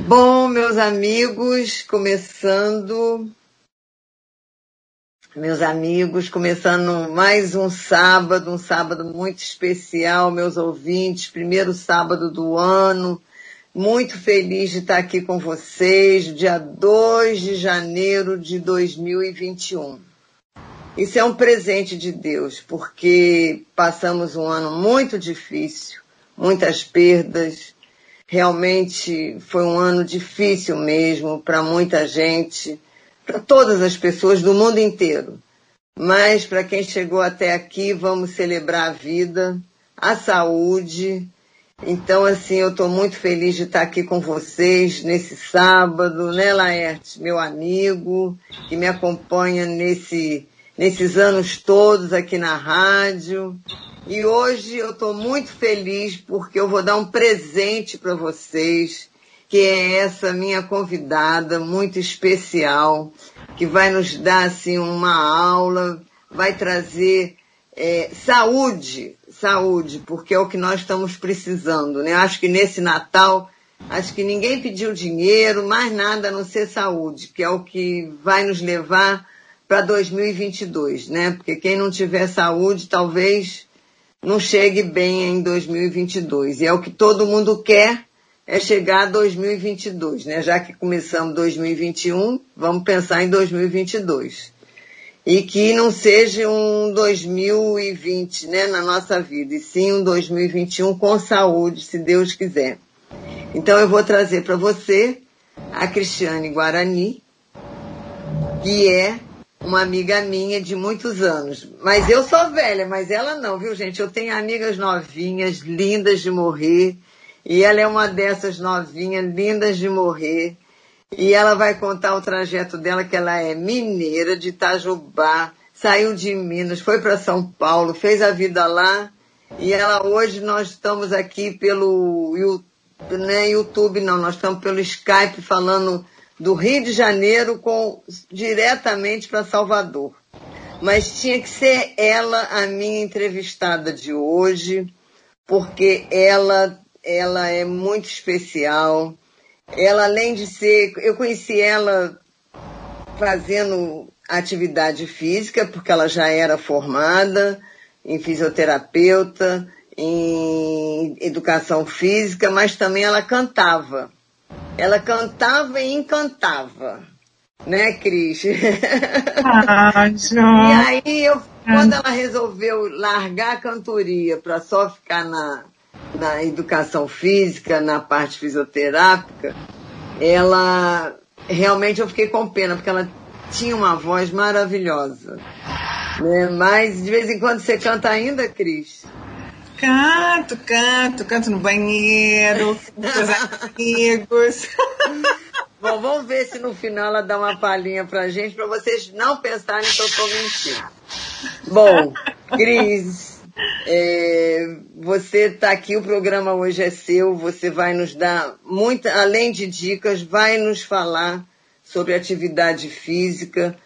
Bom, meus amigos, começando. Meus amigos, começando mais um sábado, um sábado muito especial, meus ouvintes, primeiro sábado do ano. Muito feliz de estar aqui com vocês, dia 2 de janeiro de 2021. Isso é um presente de Deus, porque passamos um ano muito difícil, muitas perdas. Realmente foi um ano difícil mesmo para muita gente, para todas as pessoas do mundo inteiro. Mas para quem chegou até aqui, vamos celebrar a vida, a saúde. Então, assim, eu estou muito feliz de estar aqui com vocês nesse sábado, né, Laerte, meu amigo, que me acompanha nesse nesses anos todos aqui na rádio. E hoje eu estou muito feliz porque eu vou dar um presente para vocês, que é essa minha convidada muito especial, que vai nos dar assim uma aula, vai trazer é, saúde, saúde, porque é o que nós estamos precisando, né? Acho que nesse Natal, acho que ninguém pediu dinheiro, mais nada a não ser saúde, que é o que vai nos levar para 2022, né? Porque quem não tiver saúde talvez não chegue bem em 2022. E é o que todo mundo quer, é chegar a 2022, né? Já que começamos 2021, vamos pensar em 2022. E que não seja um 2020, né, na nossa vida, e sim um 2021 com saúde, se Deus quiser. Então eu vou trazer para você a Cristiane Guarani, que é uma amiga minha de muitos anos. Mas eu sou velha, mas ela não, viu, gente? Eu tenho amigas novinhas, lindas de morrer. E ela é uma dessas novinhas, lindas de morrer. E ela vai contar o trajeto dela, que ela é mineira de Itajubá, saiu de Minas, foi para São Paulo, fez a vida lá. E ela hoje nós estamos aqui pelo YouTube, né, YouTube não, nós estamos pelo Skype falando do Rio de Janeiro com, diretamente para Salvador. Mas tinha que ser ela a minha entrevistada de hoje, porque ela, ela é muito especial. Ela, além de ser, eu conheci ela fazendo atividade física, porque ela já era formada em fisioterapeuta, em educação física, mas também ela cantava. Ela cantava e encantava. Né, Cris? Ah, e aí, eu, quando ela resolveu largar a cantoria para só ficar na, na educação física, na parte fisioterápica, ela realmente eu fiquei com pena, porque ela tinha uma voz maravilhosa. Né? Mas de vez em quando você canta ainda, Cris? Canto, canto, canto no banheiro, com os amigos. Bom, vamos ver se no final ela dá uma palhinha pra gente, pra vocês não pensarem que eu tô mentindo. Bom, Cris, é, você está aqui, o programa hoje é seu, você vai nos dar muita, além de dicas, vai nos falar sobre atividade física,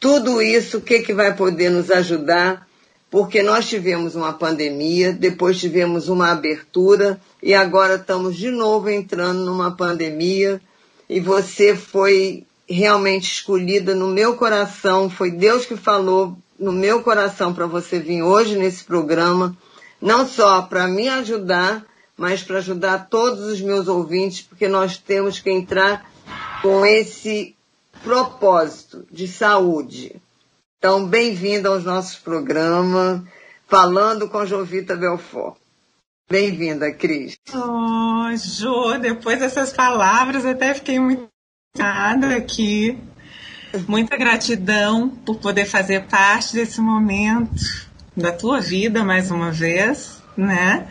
tudo isso, o que, que vai poder nos ajudar porque nós tivemos uma pandemia, depois tivemos uma abertura e agora estamos de novo entrando numa pandemia e você foi realmente escolhida no meu coração, foi Deus que falou no meu coração para você vir hoje nesse programa, não só para me ajudar, mas para ajudar todos os meus ouvintes, porque nós temos que entrar com esse propósito de saúde. Então, bem-vinda aos nossos programas, falando com Jovita Belfort. Bem-vinda, Cris. Oh, Jo, depois dessas palavras, até fiquei muito aqui. Muita gratidão por poder fazer parte desse momento da tua vida mais uma vez, né?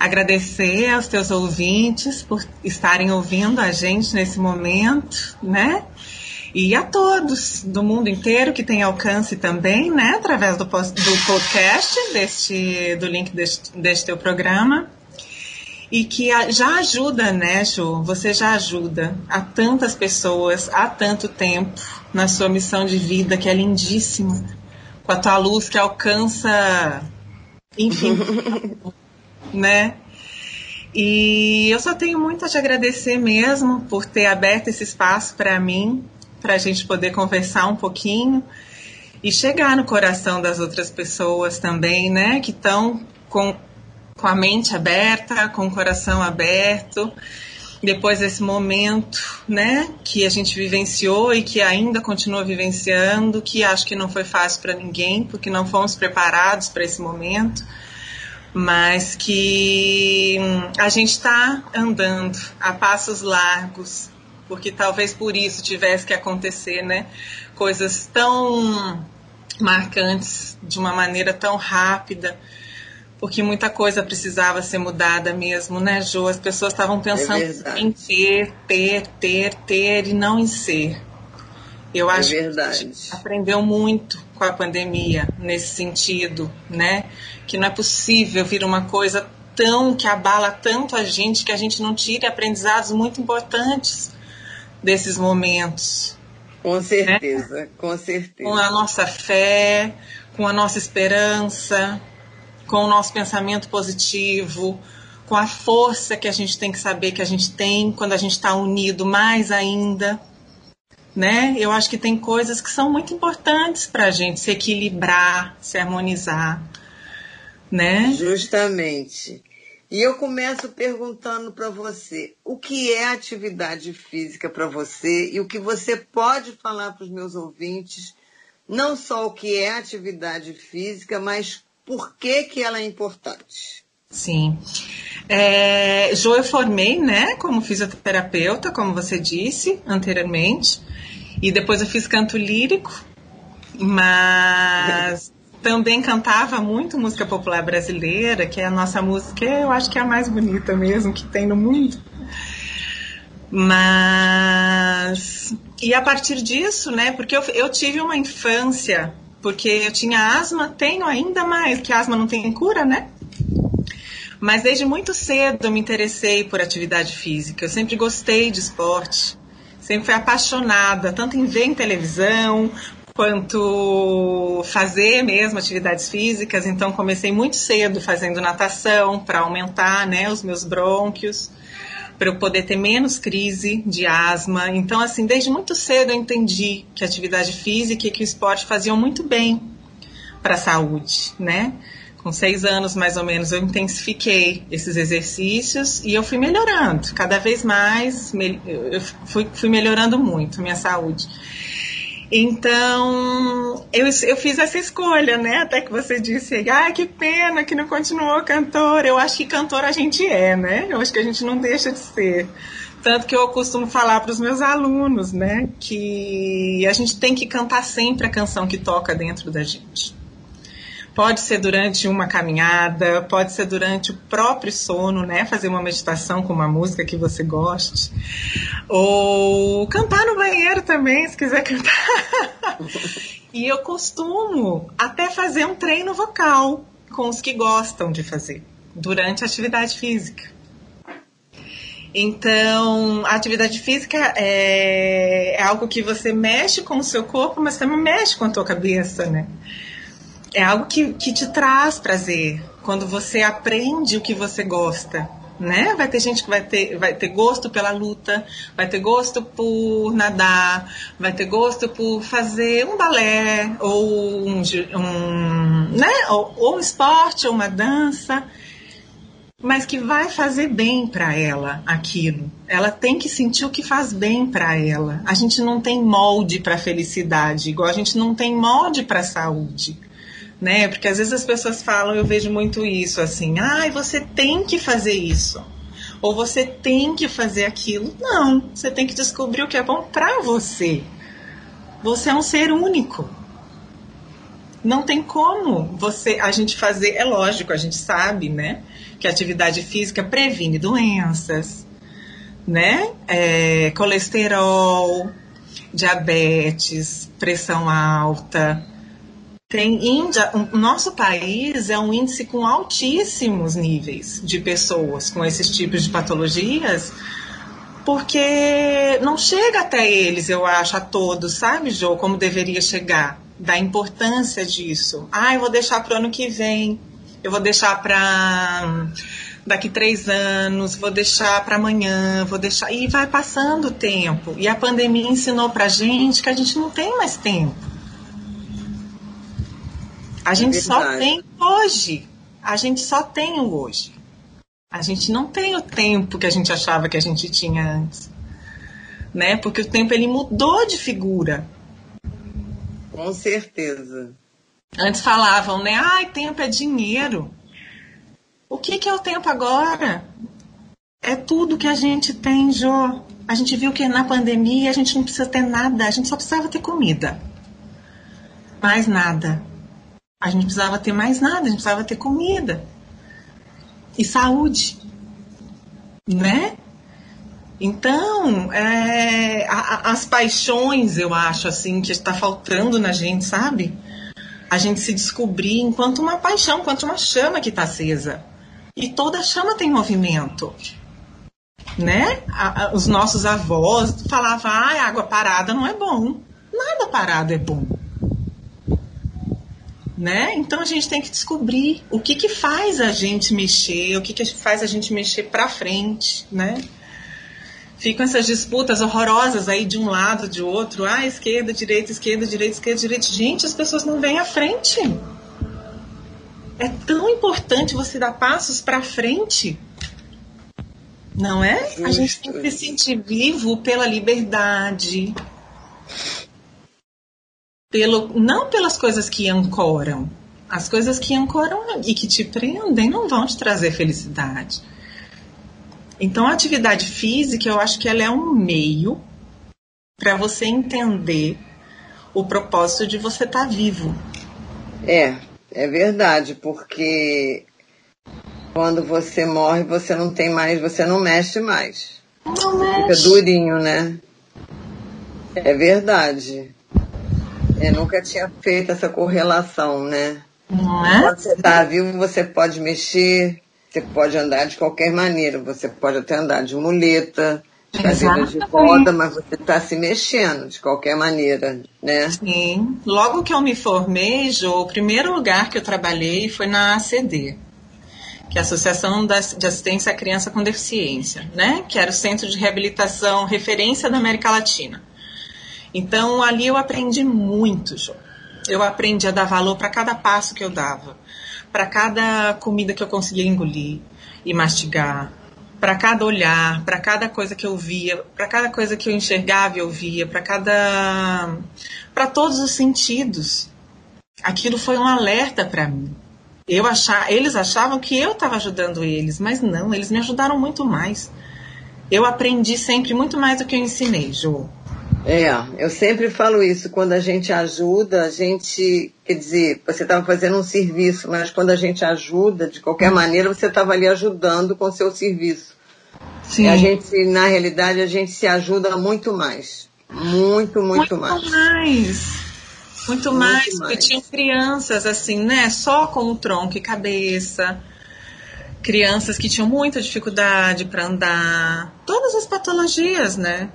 Agradecer aos teus ouvintes por estarem ouvindo a gente nesse momento, né? E a todos do mundo inteiro que tem alcance também, né, através do, do podcast, deste, do link deste, deste teu programa. E que já ajuda, né, Ju? Você já ajuda a tantas pessoas há tanto tempo na sua missão de vida, que é lindíssima, com a tua luz que alcança, enfim, né? E eu só tenho muito a te agradecer mesmo por ter aberto esse espaço para mim, para a gente poder conversar um pouquinho e chegar no coração das outras pessoas também, né? Que estão com, com a mente aberta, com o coração aberto depois desse momento, né, que a gente vivenciou e que ainda continua vivenciando, que acho que não foi fácil para ninguém, porque não fomos preparados para esse momento, mas que hum, a gente está andando a passos largos, porque talvez por isso tivesse que acontecer, né, coisas tão marcantes de uma maneira tão rápida porque muita coisa precisava ser mudada mesmo, né, Jo? As pessoas estavam pensando é em ter, ter, ter, ter e não em ser. Eu é acho verdade. que a gente aprendeu muito com a pandemia nesse sentido, né? Que não é possível vir uma coisa tão que abala tanto a gente que a gente não tire aprendizados muito importantes desses momentos. Com certeza, né? com certeza. Com a nossa fé, com a nossa esperança, com o nosso pensamento positivo, com a força que a gente tem que saber que a gente tem quando a gente está unido mais ainda. Né? Eu acho que tem coisas que são muito importantes para a gente se equilibrar, se harmonizar. Né? Justamente. E eu começo perguntando para você, o que é atividade física para você e o que você pode falar para os meus ouvintes, não só o que é atividade física, mas por que, que ela é importante? Sim. É, jo, eu formei, né, como fisioterapeuta, como você disse anteriormente, e depois eu fiz canto lírico, mas também cantava muito música popular brasileira, que é a nossa música, eu acho que é a mais bonita mesmo que tem no mundo. Mas. E a partir disso, né, porque eu, eu tive uma infância porque eu tinha asma, tenho ainda mais, que asma não tem cura, né? Mas desde muito cedo eu me interessei por atividade física. Eu sempre gostei de esporte, sempre fui apaixonada, tanto em ver em televisão, quanto fazer mesmo atividades físicas. Então comecei muito cedo fazendo natação para aumentar, né, os meus brônquios para eu poder ter menos crise de asma. Então, assim, desde muito cedo eu entendi que a atividade física e que o esporte faziam muito bem para a saúde, né? Com seis anos, mais ou menos, eu intensifiquei esses exercícios e eu fui melhorando. Cada vez mais, eu fui, fui melhorando muito minha saúde. Então, eu, eu fiz essa escolha, né? Até que você disse, ah, que pena que não continuou cantor. Eu acho que cantor a gente é, né? Eu acho que a gente não deixa de ser. Tanto que eu costumo falar para os meus alunos, né? Que a gente tem que cantar sempre a canção que toca dentro da gente. Pode ser durante uma caminhada, pode ser durante o próprio sono, né? Fazer uma meditação com uma música que você goste. Ou cantar no banheiro também, se quiser cantar. e eu costumo até fazer um treino vocal com os que gostam de fazer durante a atividade física. Então, a atividade física é, é, algo que você mexe com o seu corpo, mas também mexe com a tua cabeça, né? É algo que, que te traz prazer. Quando você aprende o que você gosta, né? Vai ter gente que vai ter, vai ter gosto pela luta, vai ter gosto por nadar, vai ter gosto por fazer um balé ou um, um né? Ou, ou um esporte ou uma dança, mas que vai fazer bem para ela aquilo. Ela tem que sentir o que faz bem para ela. A gente não tem molde para felicidade, igual a gente não tem molde para saúde né? Porque às vezes as pessoas falam, eu vejo muito isso, assim, ai, ah, você tem que fazer isso. Ou você tem que fazer aquilo. Não, você tem que descobrir o que é bom para você. Você é um ser único. Não tem como você a gente fazer, é lógico, a gente sabe, né, que a atividade física previne doenças, né? É, colesterol, diabetes, pressão alta, tem Índia, o nosso país é um índice com altíssimos níveis de pessoas com esses tipos de patologias, porque não chega até eles, eu acho, a todos, sabe, Jo, como deveria chegar, da importância disso. Ah, eu vou deixar para o ano que vem, eu vou deixar para daqui três anos, vou deixar para amanhã, vou deixar. E vai passando o tempo. E a pandemia ensinou pra gente que a gente não tem mais tempo. A gente é só tem hoje. A gente só tem o hoje. A gente não tem o tempo que a gente achava que a gente tinha antes. Né? Porque o tempo ele mudou de figura. Com certeza. Antes falavam, né? Ai, tempo é dinheiro. O que, que é o tempo agora? É tudo que a gente tem, Jô. A gente viu que na pandemia a gente não precisa ter nada, a gente só precisava ter comida. Mais nada. A gente precisava ter mais nada, a gente precisava ter comida. E saúde. Né? Então, é, a, as paixões, eu acho, assim, que está faltando na gente, sabe? A gente se descobrir enquanto uma paixão, enquanto uma chama que está acesa. E toda chama tem movimento. Né? A, a, os nossos avós falavam, ah, água parada não é bom. Nada parado é bom. Né? Então a gente tem que descobrir o que, que faz a gente mexer, o que, que faz a gente mexer para frente, né? ficam essas disputas horrorosas aí de um lado, de outro, ah, esquerda, direita, esquerda, direita, esquerda, direita. Gente, as pessoas não vêm à frente. É tão importante você dar passos para frente. Não é? A gente tem que se sentir vivo pela liberdade. Pelo, não pelas coisas que ancoram. As coisas que ancoram e que te prendem não vão te trazer felicidade. Então, a atividade física, eu acho que ela é um meio para você entender o propósito de você estar tá vivo. É, é verdade, porque quando você morre, você não tem mais, você não mexe mais. Não mexe. Fica durinho, né? É verdade. Eu nunca tinha feito essa correlação, né? Não é? Quando você está vivo, você pode mexer, você pode andar de qualquer maneira, você pode até andar de muleta, de cadeira de roda, mas você está se mexendo de qualquer maneira, né? Sim. Logo que eu me formei, Jo, o primeiro lugar que eu trabalhei foi na ACD, que é a Associação de Assistência à Criança com Deficiência, né? Que era o centro de reabilitação referência da América Latina. Então ali eu aprendi muito, Jo. Eu aprendi a dar valor para cada passo que eu dava para cada comida que eu conseguia engolir e mastigar, para cada olhar, para cada coisa que eu via, para cada coisa que eu enxergava e ouvia, para cada para todos os sentidos. Aquilo foi um alerta para mim. Eu achar, eles achavam que eu estava ajudando eles, mas não, eles me ajudaram muito mais. Eu aprendi sempre muito mais do que eu ensinei, Jo. É, eu sempre falo isso. Quando a gente ajuda, a gente. Quer dizer, você estava fazendo um serviço, mas quando a gente ajuda, de qualquer maneira, você estava ali ajudando com o seu serviço. Sim. E a gente, na realidade, a gente se ajuda muito mais. Muito, muito, muito mais. mais. Muito, muito mais, mais, porque tinham crianças assim, né? Só com o tronco e cabeça. Crianças que tinham muita dificuldade para andar. Todas as patologias, né?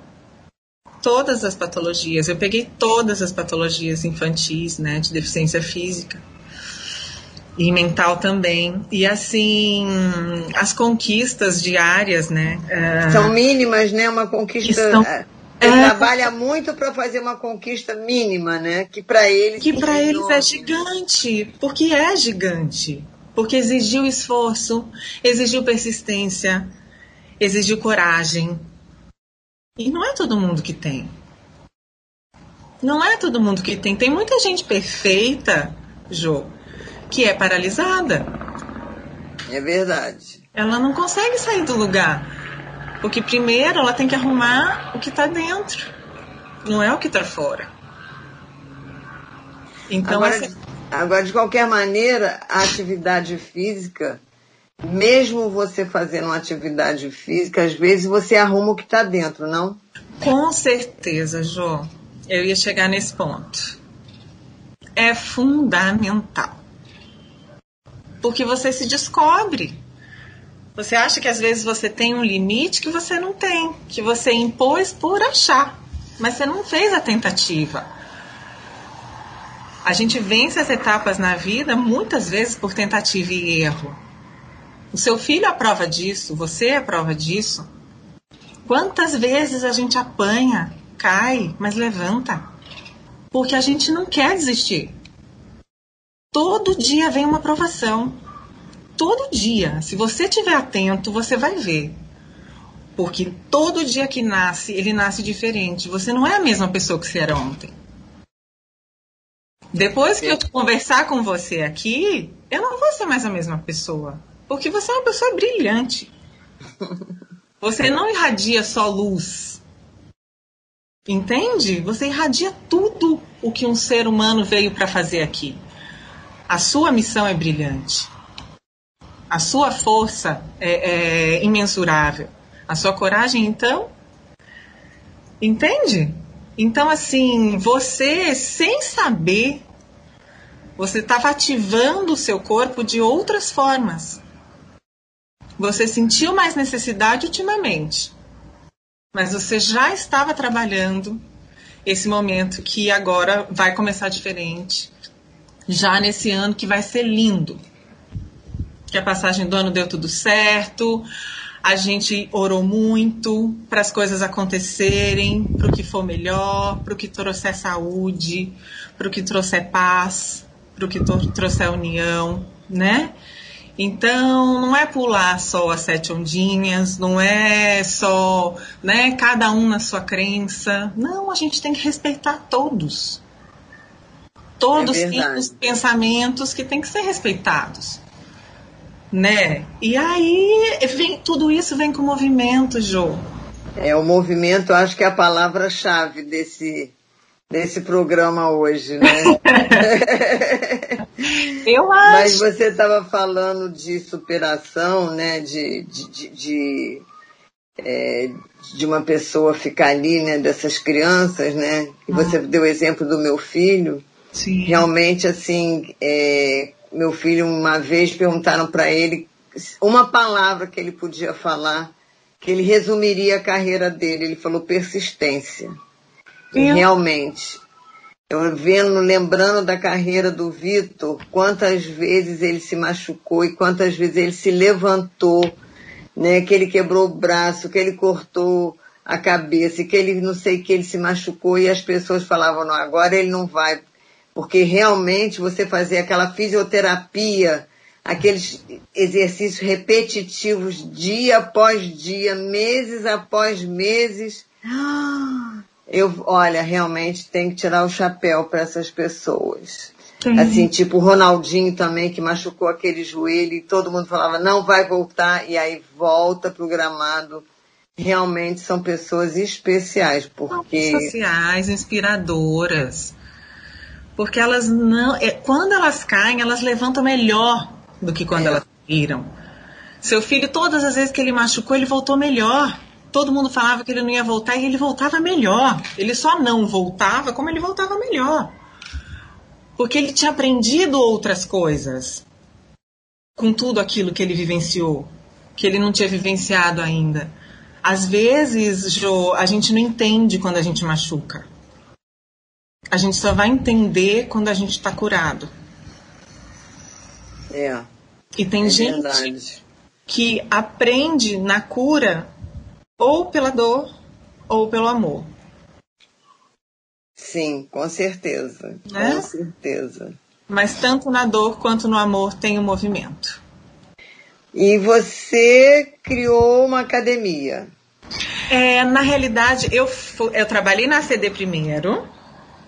Todas as patologias. Eu peguei todas as patologias infantis, né, de deficiência física e mental também. E assim, as conquistas diárias, né? Uh, São mínimas, né? Uma conquista. Estão, é, é, trabalha muito para fazer uma conquista mínima, né? Que para eles. Que para eles é gigante, porque é gigante. Porque exigiu esforço, exigiu persistência, exigiu coragem, e não é todo mundo que tem. Não é todo mundo que tem. Tem muita gente perfeita, Jo, que é paralisada. É verdade. Ela não consegue sair do lugar. Porque primeiro ela tem que arrumar o que está dentro. Não é o que está fora. Então, agora, assim... agora, de qualquer maneira, a atividade física mesmo você fazendo uma atividade física, às vezes você arruma o que está dentro, não? Com certeza, Jô. Eu ia chegar nesse ponto. É fundamental. Porque você se descobre. Você acha que às vezes você tem um limite que você não tem, que você impôs por achar, mas você não fez a tentativa. A gente vence as etapas na vida muitas vezes por tentativa e erro. O seu filho é a prova disso, você é a prova disso. Quantas vezes a gente apanha, cai, mas levanta? Porque a gente não quer desistir. Todo dia vem uma provação. Todo dia. Se você estiver atento, você vai ver. Porque todo dia que nasce, ele nasce diferente. Você não é a mesma pessoa que você era ontem. Depois que eu conversar com você aqui, eu não vou ser mais a mesma pessoa. Porque você é uma pessoa brilhante. Você não irradia só luz. Entende? Você irradia tudo o que um ser humano veio para fazer aqui. A sua missão é brilhante. A sua força é, é imensurável. A sua coragem, então. Entende? Então, assim, você, sem saber, você estava ativando o seu corpo de outras formas. Você sentiu mais necessidade ultimamente, mas você já estava trabalhando esse momento que agora vai começar diferente, já nesse ano que vai ser lindo. Que a passagem do ano deu tudo certo, a gente orou muito para as coisas acontecerem, para o que for melhor, para o que trouxer saúde, para o que trouxer paz, para o que trouxer união, né? Então, não é pular só as sete ondinhas, não é só, né, cada um na sua crença. Não, a gente tem que respeitar todos. Todos é têm os pensamentos que têm que ser respeitados. Né? E aí, vem, tudo isso vem com movimento, Jô. É, o movimento, acho que é a palavra-chave desse, desse programa hoje, né? Eu acho. Mas você estava falando de superação, né? De, de, de, de, é, de, uma pessoa ficar ali, né? Dessas crianças, né? E você ah. deu o exemplo do meu filho. Sim. Realmente, assim, é, meu filho, uma vez perguntaram para ele uma palavra que ele podia falar, que ele resumiria a carreira dele. Ele falou persistência. E realmente, eu vendo, lembrando da carreira do Vitor, quantas vezes ele se machucou e quantas vezes ele se levantou, né? Que ele quebrou o braço, que ele cortou a cabeça, que ele não sei que ele se machucou e as pessoas falavam, não, agora ele não vai. Porque realmente você fazer aquela fisioterapia, aqueles exercícios repetitivos dia após dia, meses após meses. Eu, olha, realmente tem que tirar o chapéu para essas pessoas. Sim. Assim, tipo o Ronaldinho também, que machucou aquele joelho e todo mundo falava, não vai voltar, e aí volta pro gramado. Realmente são pessoas especiais, porque... Sociais, inspiradoras. Porque elas não... É, quando elas caem, elas levantam melhor do que quando é. elas caíram. Seu filho, todas as vezes que ele machucou, ele voltou melhor todo mundo falava que ele não ia voltar e ele voltava melhor. Ele só não voltava como ele voltava melhor. Porque ele tinha aprendido outras coisas com tudo aquilo que ele vivenciou, que ele não tinha vivenciado ainda. Às vezes, Jo, a gente não entende quando a gente machuca. A gente só vai entender quando a gente está curado. É. E tem é gente verdade. que aprende na cura ou pela dor ou pelo amor. Sim, com certeza. Né? Com certeza. Mas tanto na dor quanto no amor tem o um movimento. E você criou uma academia. É, na realidade, eu, eu trabalhei na CD primeiro.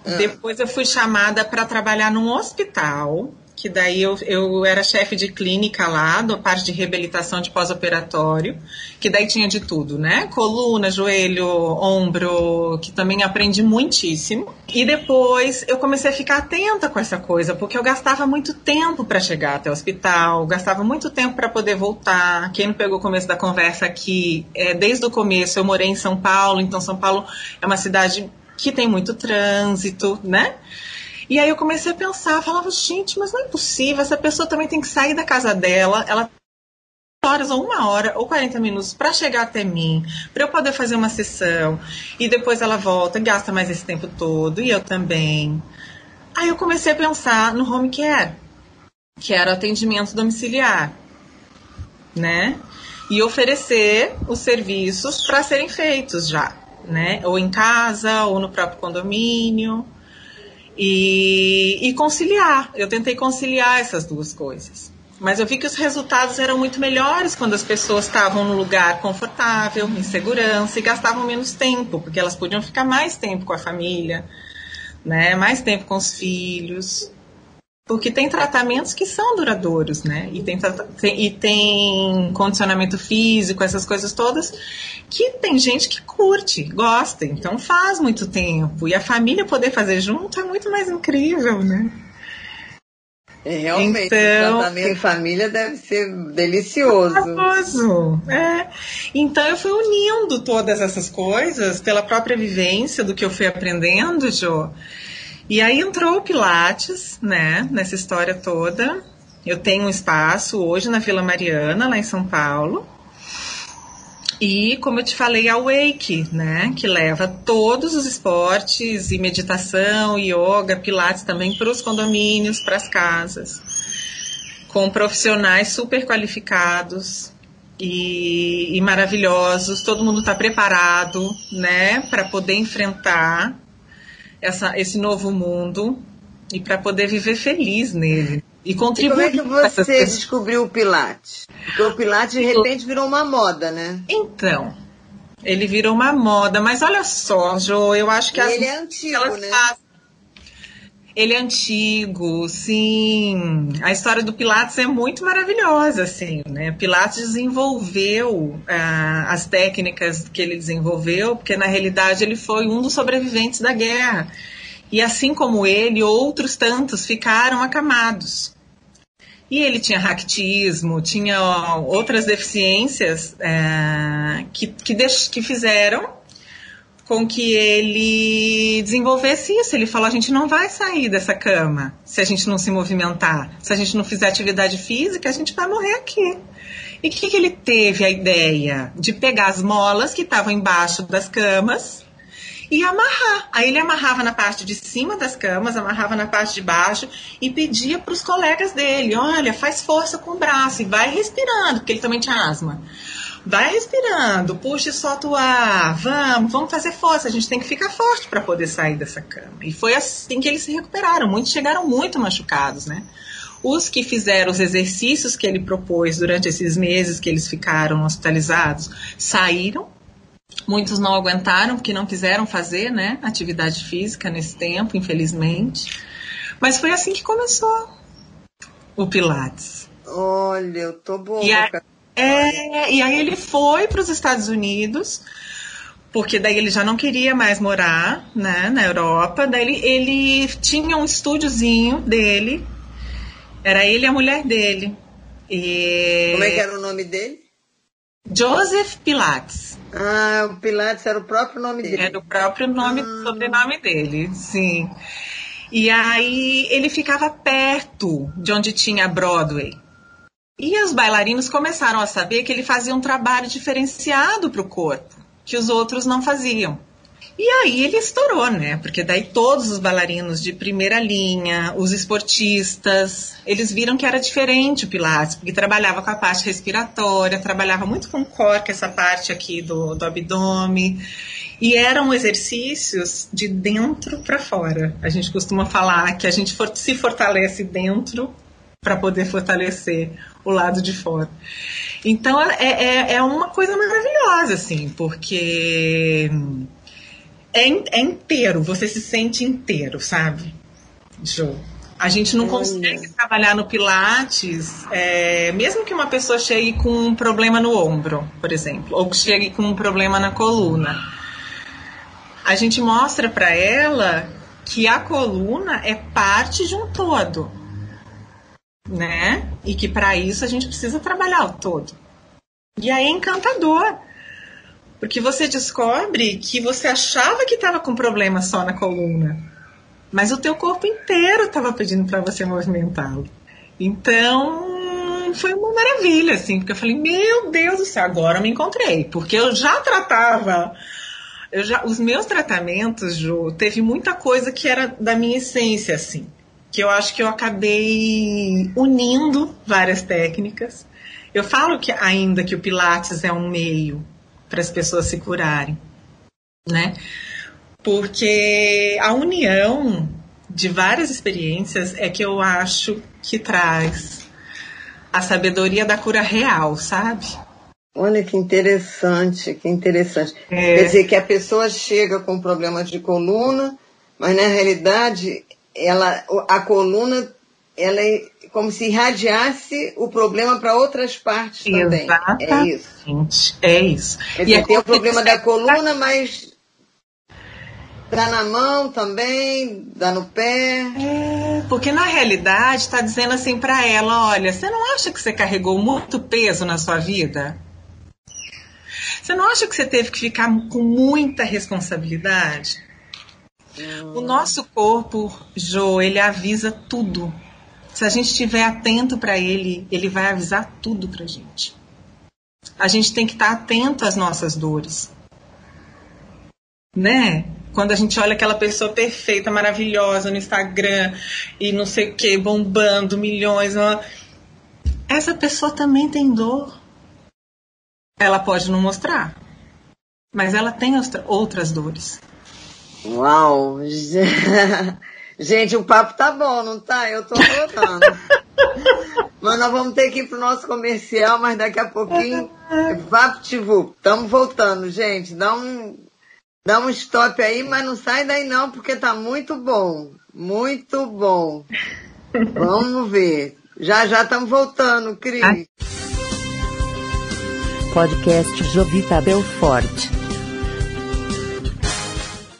Ah. Depois eu fui chamada para trabalhar num hospital que daí eu, eu era chefe de clínica lá, da parte de reabilitação de pós-operatório, que daí tinha de tudo, né? Coluna, joelho, ombro, que também aprendi muitíssimo. E depois eu comecei a ficar atenta com essa coisa, porque eu gastava muito tempo para chegar até o hospital, gastava muito tempo para poder voltar. Quem não pegou o começo da conversa aqui, é, desde o começo eu morei em São Paulo, então São Paulo é uma cidade que tem muito trânsito, né? E aí eu comecei a pensar, falava, gente, mas não é possível, essa pessoa também tem que sair da casa dela, ela horas ou uma hora ou 40 minutos para chegar até mim, para eu poder fazer uma sessão e depois ela volta, gasta mais esse tempo todo e eu também. Aí eu comecei a pensar no home care, que era atendimento domiciliar. né? E oferecer os serviços para serem feitos já, né? Ou em casa, ou no próprio condomínio. E, e conciliar. Eu tentei conciliar essas duas coisas. Mas eu vi que os resultados eram muito melhores quando as pessoas estavam no lugar confortável, em segurança e gastavam menos tempo, porque elas podiam ficar mais tempo com a família, né? Mais tempo com os filhos. Porque tem tratamentos que são duradouros, né? E tem, e tem condicionamento físico, essas coisas todas, que tem gente que curte, gosta, então faz muito tempo. E a família poder fazer junto é muito mais incrível, né? É, realmente, então, o tratamento em família deve ser delicioso. Maravilhoso. É. Então eu fui unindo todas essas coisas pela própria vivência do que eu fui aprendendo, Jo. E aí entrou o Pilates, né, nessa história toda. Eu tenho um espaço hoje na Vila Mariana, lá em São Paulo. E, como eu te falei, a Wake, né, que leva todos os esportes e meditação, yoga, pilates também para os condomínios, para as casas, com profissionais super qualificados e, e maravilhosos. Todo mundo está preparado, né, para poder enfrentar essa, esse novo mundo e para poder viver feliz nele. E contribuir. E como é que você descobriu o Pilates? Porque o Pilates de repente virou uma moda, né? Então, ele virou uma moda, mas olha só, Jo, eu acho que as, ele é antigo, né? Fazem. Ele é antigo, sim. A história do Pilates é muito maravilhosa, assim, né? Pilates desenvolveu ah, as técnicas que ele desenvolveu, porque na realidade ele foi um dos sobreviventes da guerra. E assim como ele, outros tantos ficaram acamados. E ele tinha raquitismo, tinha outras deficiências é, que, que, que fizeram com que ele desenvolvesse isso. Ele falou: a gente não vai sair dessa cama se a gente não se movimentar. Se a gente não fizer atividade física, a gente vai morrer aqui. E o que, que ele teve a ideia? De pegar as molas que estavam embaixo das camas e amarrar. Aí ele amarrava na parte de cima das camas, amarrava na parte de baixo e pedia para os colegas dele: olha, faz força com o braço e vai respirando, porque ele também tinha asma. Vai respirando, puxa e solta o ar, vamos, vamos fazer força, a gente tem que ficar forte para poder sair dessa cama. E foi assim que eles se recuperaram. Muitos chegaram muito machucados, né? Os que fizeram os exercícios que ele propôs durante esses meses que eles ficaram hospitalizados saíram Muitos não aguentaram porque não quiseram fazer né, atividade física nesse tempo, infelizmente. Mas foi assim que começou o Pilates. Olha, eu tô boa. E, a, é, e aí ele foi para os Estados Unidos, porque daí ele já não queria mais morar né, na Europa. Daí ele, ele tinha um estúdiozinho dele, era ele e a mulher dele. E... Como é que era o nome dele? Joseph Pilates. Ah, o Pilates era o próprio nome dele. Era o próprio nome, ah. sobrenome dele, sim. E aí ele ficava perto de onde tinha Broadway. E os bailarinos começaram a saber que ele fazia um trabalho diferenciado para o corpo, que os outros não faziam. E aí ele estourou, né? Porque daí todos os bailarinos de primeira linha, os esportistas, eles viram que era diferente o Pilates, porque trabalhava com a parte respiratória, trabalhava muito com o é essa parte aqui do, do abdômen. E eram exercícios de dentro para fora. A gente costuma falar que a gente se fortalece dentro para poder fortalecer o lado de fora. Então é, é, é uma coisa maravilhosa, assim, porque é, é inteiro, você se sente inteiro, sabe? Jo. A gente não consegue trabalhar no Pilates, é, mesmo que uma pessoa chegue com um problema no ombro, por exemplo, ou que chegue com um problema na coluna. A gente mostra para ela que a coluna é parte de um todo, né? E que para isso a gente precisa trabalhar o todo. E aí é encantador. Porque você descobre que você achava que estava com problema só na coluna, mas o teu corpo inteiro estava pedindo para você movimentá-lo. Então, foi uma maravilha, assim, porque eu falei, meu Deus do céu, agora eu me encontrei, porque eu já tratava, já, os meus tratamentos, Ju, teve muita coisa que era da minha essência, assim, que eu acho que eu acabei unindo várias técnicas Eu falo que ainda que o Pilates é um meio para as pessoas se curarem, né? Porque a união de várias experiências é que eu acho que traz a sabedoria da cura real, sabe? Olha que interessante, que interessante. É. Quer dizer que a pessoa chega com problemas de coluna, mas na realidade ela, a coluna ela é como se irradiasse o problema para outras partes também. É isso. É isso. Quer dizer, e tem o problema da coluna, mas Dá na mão também, dá no pé. É, porque na realidade está dizendo assim para ela, olha, você não acha que você carregou muito peso na sua vida? Você não acha que você teve que ficar com muita responsabilidade? O nosso corpo, Jo, ele avisa tudo. Se a gente estiver atento para ele, ele vai avisar tudo para gente. A gente tem que estar tá atento às nossas dores, né? Quando a gente olha aquela pessoa perfeita, maravilhosa no Instagram e não sei o que, bombando milhões, essa pessoa também tem dor. Ela pode não mostrar, mas ela tem outras dores. Uau! Gente, o papo tá bom, não tá? Eu tô adorando. mas nós vamos ter que ir pro nosso comercial, mas daqui a pouquinho, VaptVup. Estamos voltando, gente. Dá um, dá um stop aí, mas não sai daí não, porque tá muito bom. Muito bom. Vamos ver. Já já estamos voltando, Cris podcast Jovita Belfort.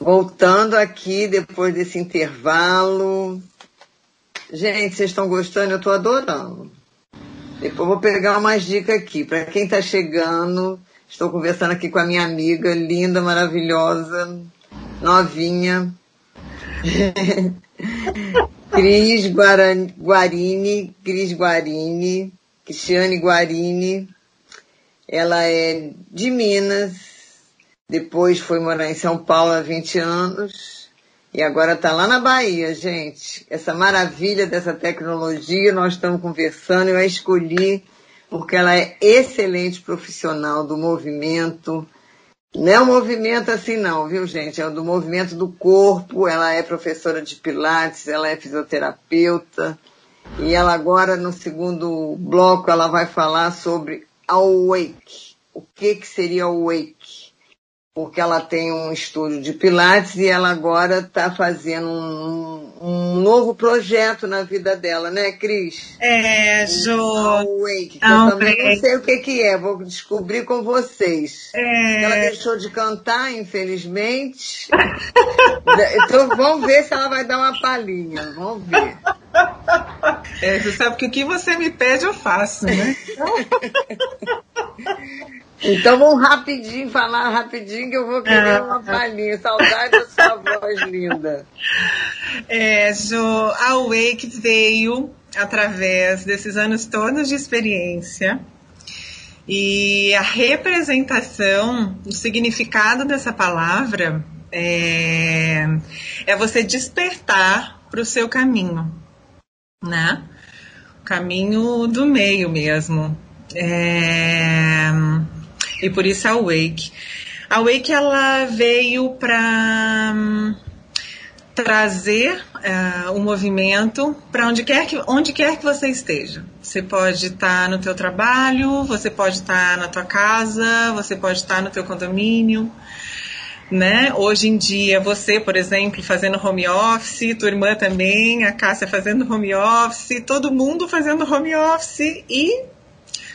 Voltando aqui depois desse intervalo. Gente, vocês estão gostando? Eu estou adorando. Depois vou pegar umas dicas aqui. Para quem está chegando, estou conversando aqui com a minha amiga linda, maravilhosa, novinha. Cris Guarini, Cris Guarini, Cristiane Guarini, ela é de Minas, depois foi morar em São Paulo há 20 anos e agora está lá na Bahia, gente. Essa maravilha dessa tecnologia, nós estamos conversando, eu a escolhi porque ela é excelente profissional do movimento. Não é um movimento assim não, viu gente? É do movimento do corpo, ela é professora de pilates, ela é fisioterapeuta. E ela agora, no segundo bloco, ela vai falar sobre Awake. O que, que seria Awake? Porque ela tem um estúdio de Pilates e ela agora está fazendo um, um, novo projeto na vida dela, né, Cris? É, Jo. Awake. eu também não sei o que, que é, vou descobrir com vocês. É. Ela deixou de cantar, infelizmente. então vamos ver se ela vai dar uma palhinha. Vamos ver. É, você sabe que o que você me pede eu faço, né? Então vamos rapidinho, falar rapidinho que eu vou querer uma palhinha. Saudade da sua voz linda. É, Jo, a Wake veio através desses anos todos de experiência e a representação, o significado dessa palavra é, é você despertar para o seu caminho né? Caminho do meio mesmo. É... E por isso a Wake. A Wake ela veio para hum, trazer uh, o movimento para onde quer que onde quer que você esteja. Você pode estar tá no teu trabalho, você pode estar tá na tua casa, você pode estar tá no teu condomínio, né? Hoje em dia, você, por exemplo, fazendo home office, tua irmã também, a Cássia fazendo home office, todo mundo fazendo home office e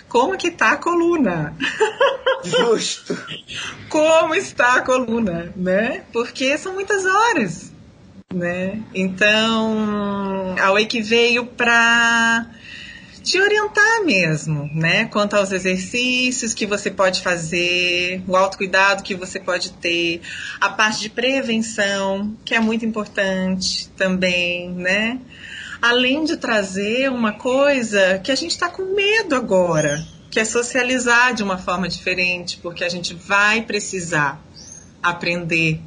como que tá a coluna? Justo. como está a coluna, né? Porque são muitas horas, né? Então, a Wake veio para te orientar mesmo, né? Quanto aos exercícios que você pode fazer, o autocuidado que você pode ter, a parte de prevenção, que é muito importante também, né? Além de trazer uma coisa que a gente está com medo agora, que é socializar de uma forma diferente, porque a gente vai precisar aprender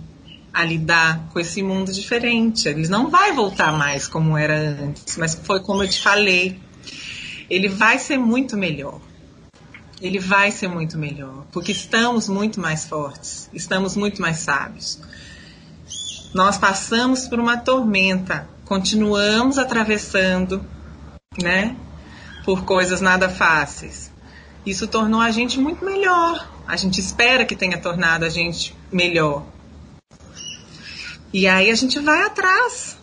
a lidar com esse mundo diferente. Ele não vai voltar mais como era antes, mas foi como eu te falei, ele vai ser muito melhor. ele vai ser muito melhor, porque estamos muito mais fortes, estamos muito mais sábios. Nós passamos por uma tormenta, continuamos atravessando, né, por coisas nada fáceis. Isso tornou a gente muito melhor. A gente espera que tenha tornado a gente melhor. E aí a gente vai atrás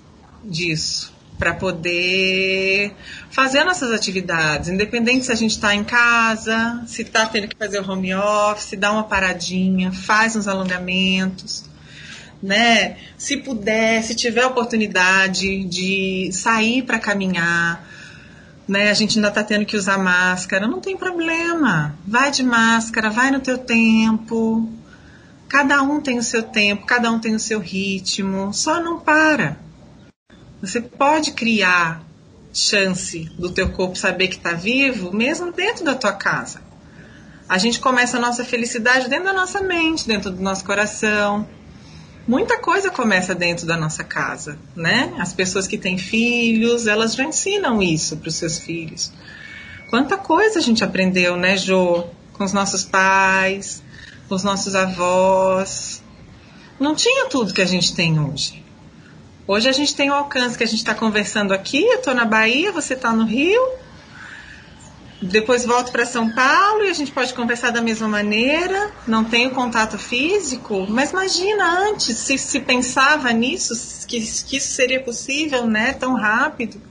disso para poder fazer nossas atividades, independente se a gente está em casa, se está tendo que fazer o home office, dá uma paradinha, faz uns alongamentos, né? Se puder, se tiver oportunidade de sair para caminhar, né? A gente ainda está tendo que usar máscara, não tem problema. Vai de máscara, vai no teu tempo. Cada um tem o seu tempo, cada um tem o seu ritmo, só não para. Você pode criar chance do teu corpo saber que está vivo, mesmo dentro da tua casa. A gente começa a nossa felicidade dentro da nossa mente, dentro do nosso coração. Muita coisa começa dentro da nossa casa, né? As pessoas que têm filhos, elas já ensinam isso para os seus filhos. Quanta coisa a gente aprendeu, né, Jo? Com os nossos pais, com os nossos avós. Não tinha tudo que a gente tem hoje. Hoje a gente tem o alcance que a gente está conversando aqui. Eu estou na Bahia, você está no Rio. Depois volto para São Paulo e a gente pode conversar da mesma maneira. Não tenho contato físico, mas imagina antes se se pensava nisso, que, que isso seria possível, né? Tão rápido.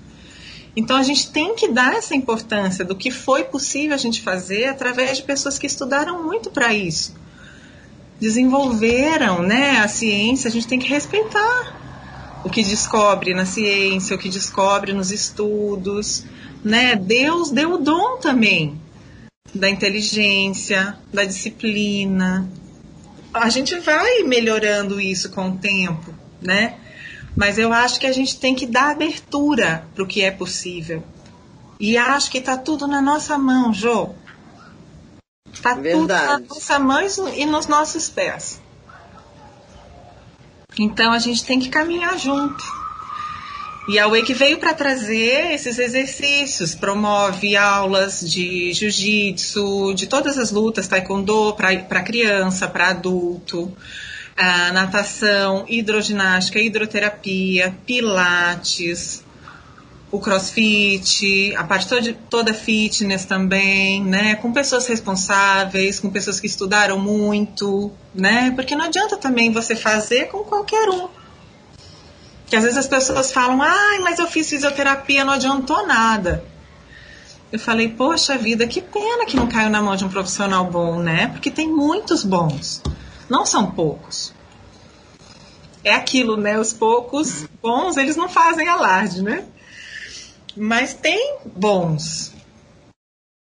Então a gente tem que dar essa importância do que foi possível a gente fazer através de pessoas que estudaram muito para isso, desenvolveram, né? A ciência a gente tem que respeitar o que descobre na ciência, o que descobre nos estudos, né? Deus deu o dom também da inteligência, da disciplina. A gente vai melhorando isso com o tempo, né? Mas eu acho que a gente tem que dar abertura para o que é possível. E acho que está tudo na nossa mão, Jô. Está tudo na nossa mão e nos nossos pés. Então a gente tem que caminhar junto. E a Wake veio para trazer esses exercícios, promove aulas de jiu-jitsu, de todas as lutas, taekwondo para criança, para adulto, natação, hidroginástica, hidroterapia, pilates, o crossfit, a parte toda, toda fitness também, né? Com pessoas responsáveis, com pessoas que estudaram muito, né? Porque não adianta também você fazer com qualquer um. Que às vezes as pessoas falam, ai, mas eu fiz fisioterapia, não adiantou nada. Eu falei, poxa vida, que pena que não caiu na mão de um profissional bom, né? Porque tem muitos bons, não são poucos. É aquilo, né? Os poucos bons, eles não fazem alarde, né? Mas tem bons.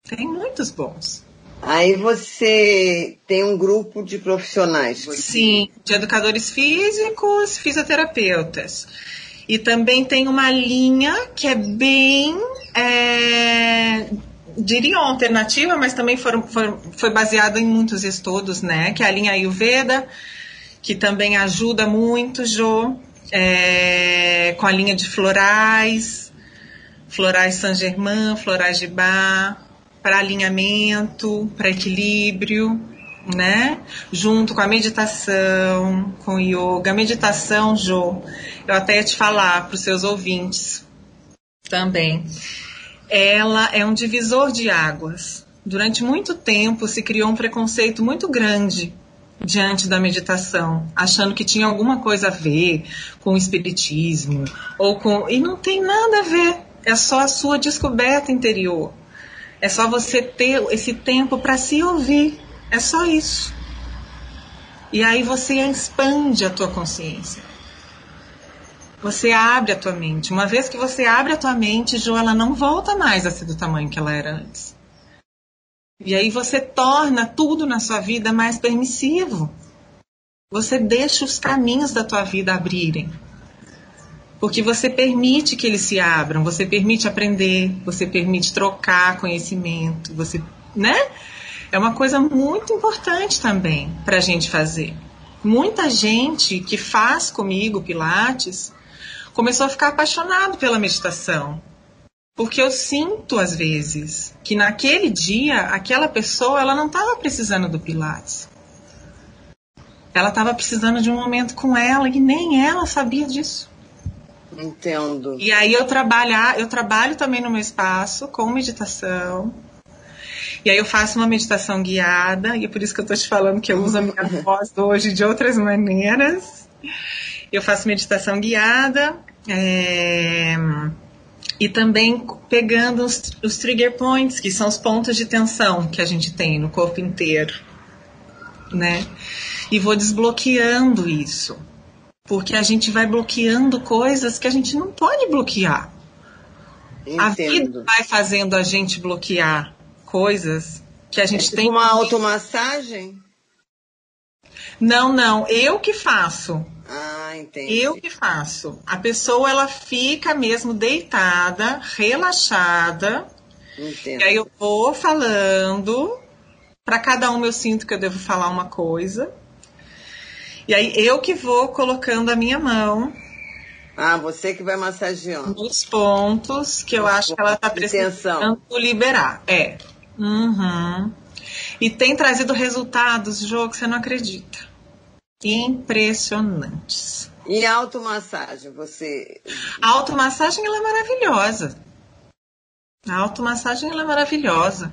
Tem muitos bons. Aí você tem um grupo de profissionais. Sim, de educadores físicos, fisioterapeutas. E também tem uma linha que é bem, é, diria alternativa, mas também foram, foram, foi baseada em muitos estudos, né? Que é a linha Ayurveda, que também ajuda muito, Jo, é, com a linha de florais, florais Saint-Germain, florais de Bar, para alinhamento, para equilíbrio, né? Junto com a meditação, com o yoga. A meditação, Jo, eu até ia te falar para os seus ouvintes também. Ela é um divisor de águas. Durante muito tempo se criou um preconceito muito grande diante da meditação, achando que tinha alguma coisa a ver com o espiritismo ou com e não tem nada a ver é só a sua descoberta interior. É só você ter esse tempo para se ouvir. É só isso. E aí você expande a tua consciência. Você abre a tua mente. Uma vez que você abre a tua mente, Jo, ela não volta mais a ser do tamanho que ela era antes. E aí você torna tudo na sua vida mais permissivo. Você deixa os caminhos da tua vida abrirem porque você permite que eles se abram, você permite aprender, você permite trocar conhecimento, você, né? É uma coisa muito importante também para a gente fazer. Muita gente que faz comigo Pilates começou a ficar apaixonado pela meditação. Porque eu sinto às vezes que naquele dia aquela pessoa ela não estava precisando do Pilates. Ela estava precisando de um momento com ela e nem ela sabia disso. Entendo. E aí eu trabalhar, eu trabalho também no meu espaço com meditação. E aí eu faço uma meditação guiada, e é por isso que eu estou te falando que eu uso a minha voz hoje de outras maneiras. Eu faço meditação guiada. É, e também pegando os, os trigger points, que são os pontos de tensão que a gente tem no corpo inteiro, né? E vou desbloqueando isso. Porque a gente vai bloqueando coisas que a gente não pode bloquear. Entendo. A vida vai fazendo a gente bloquear coisas que a gente é tipo tem. uma automassagem? Não, não, eu que faço. Ah, entendi. Eu que faço. A pessoa ela fica mesmo deitada, relaxada. Entendo. E aí eu vou falando. Para cada um eu sinto que eu devo falar uma coisa. E aí eu que vou colocando a minha mão Ah, você que vai massageando. nos pontos que eu acho que ela está precisando liberar. É. Uhum. E tem trazido resultados, jogo que você não acredita. Impressionantes. E a automassagem, você. A automassagem ela é maravilhosa. A automassagem ela é maravilhosa.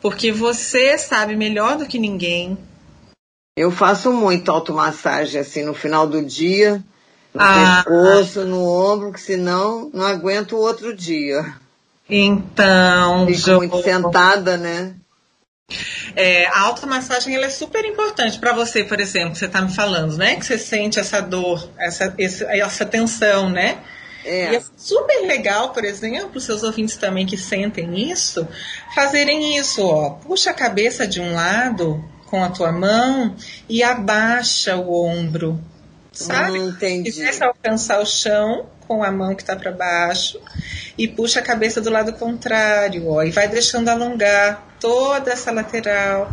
Porque você sabe melhor do que ninguém. Eu faço muito automassagem assim no final do dia, no Ah. pescoço, no ombro, que senão não aguento o outro dia. Então, Fico Jo, muito sentada, né? é, a automassagem ela é super importante para você, por exemplo, que você está me falando, né? Que você sente essa dor, essa, essa tensão, né? E É. é super legal, por exemplo, os seus ouvintes também que sentem isso, fazerem isso, ó. Puxa a cabeça de um lado com a tua mão e abaixa o ombro, sabe? Hum, entendi. Começa a alcançar o chão com a mão que está para baixo e puxa a cabeça do lado contrário, ó, e vai deixando alongar toda essa lateral.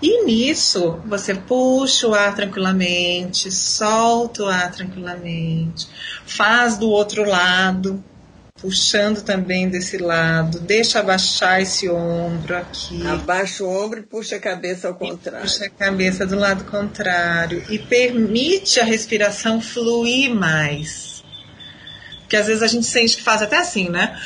E nisso, você puxa o ar tranquilamente, solta o ar tranquilamente, faz do outro lado, puxando também desse lado, deixa abaixar esse ombro aqui. Abaixa o ombro e puxa a cabeça ao contrário. Puxa a cabeça do lado contrário e permite a respiração fluir mais. Porque às vezes a gente sente que faz até assim, né?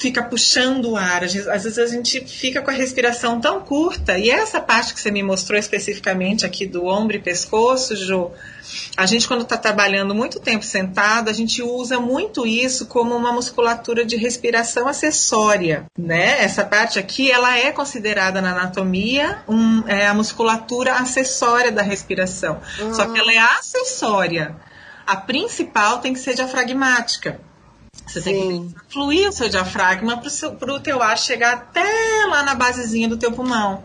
Fica puxando o ar. Às vezes- a gente fica com a respiração tão curta. E essa parte que você me mostrou especificamente aqui do ombro e pescoço, Jo, a gente quando está trabalhando muito tempo sentado, a gente usa muito isso como uma musculatura de respiração acessória, né? Essa parte aqui, ela é considerada na anatomia um, é a musculatura acessória da respiração. Só que ela é acessória. A principal tem que ser diafragmática. Você tem Sim. que fluir o seu diafragma para o teu ar chegar até lá na basezinha do teu pulmão.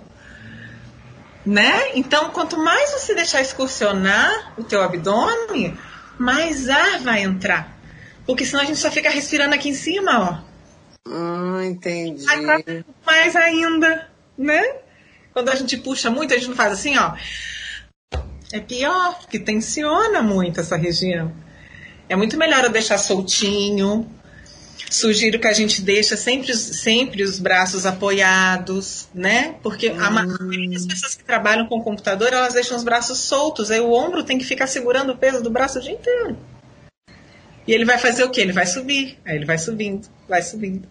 Né? Então, quanto mais você deixar excursionar o teu abdômen, mais ar vai entrar. Porque senão a gente só fica respirando aqui em cima, ó. Ah, entendi. Mais ainda, né? Quando a gente puxa muito, a gente não faz assim, ó. É pior, porque tensiona muito essa região. É muito melhor eu deixar soltinho. Sugiro que a gente deixe sempre, os- sempre os braços apoiados, né? Porque a maioria das pessoas que trabalham com computador, elas deixam os braços soltos. Aí o ombro tem que ficar segurando o peso do braço o dia inteiro. E ele vai fazer o quê? Ele vai subir. Aí ele vai subindo, vai subindo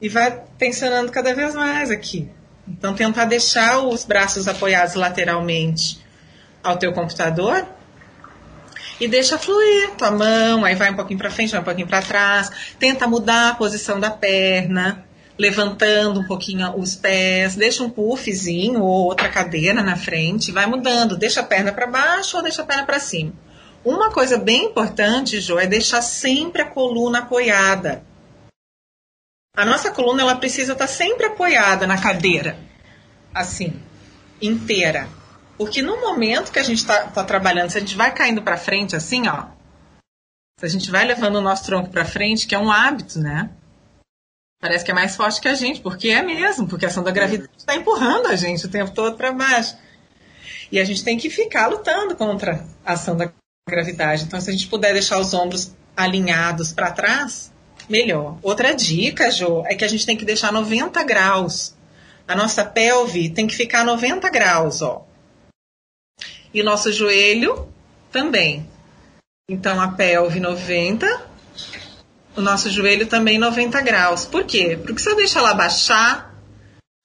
e vai tensionando cada vez mais aqui. Então tentar deixar os braços apoiados lateralmente ao teu computador e deixa fluir tua mão, aí vai um pouquinho para frente, vai um pouquinho para trás, tenta mudar a posição da perna, levantando um pouquinho os pés, deixa um puffzinho ou outra cadeira na frente, vai mudando, deixa a perna para baixo ou deixa a perna para cima. Uma coisa bem importante, Jo, é deixar sempre a coluna apoiada. A nossa coluna ela precisa estar sempre apoiada na cadeira, assim, inteira. Porque no momento que a gente está trabalhando, se a gente vai caindo para frente assim, ó, se a gente vai levando o nosso tronco para frente, que é um hábito, né? Parece que é mais forte que a gente, porque é mesmo, porque a ação da gravidade está empurrando a gente o tempo todo para baixo. E a gente tem que ficar lutando contra a ação da gravidade. Então, se a gente puder deixar os ombros alinhados para trás, melhor. Outra dica, Jo, é que a gente tem que deixar 90 graus. A nossa pelve tem que ficar 90 graus, ó. E nosso joelho também. Então a pelve 90, o nosso joelho também 90 graus. Por quê? Porque se eu deixar ela baixar,